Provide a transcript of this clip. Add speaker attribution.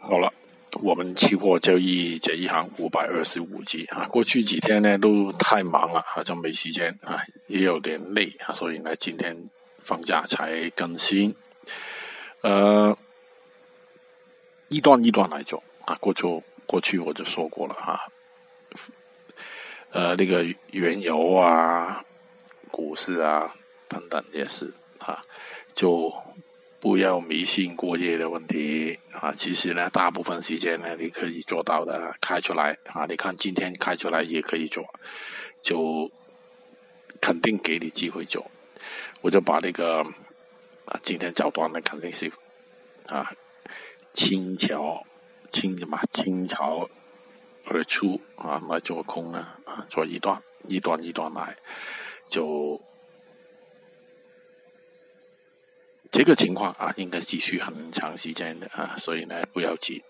Speaker 1: 好了，我们期货交易这一行五百二十五集啊，过去几天呢都太忙了，好像没时间啊，也有点累啊，所以呢今天放假才更新。呃，一段一段来做啊，过去过去我就说过了哈，呃，那个原油啊、股市啊等等也是啊，就。不要迷信过夜的问题啊！其实呢，大部分时间呢，你可以做到的，开出来啊！你看今天开出来也可以做，就肯定给你机会做。我就把那个啊，今天早段的肯定是啊，轻巧轻什么轻巧而出啊，来做空呢啊，做一段一段一段来就。这个情况啊，应该继续很长时间的啊，所以呢，不要急。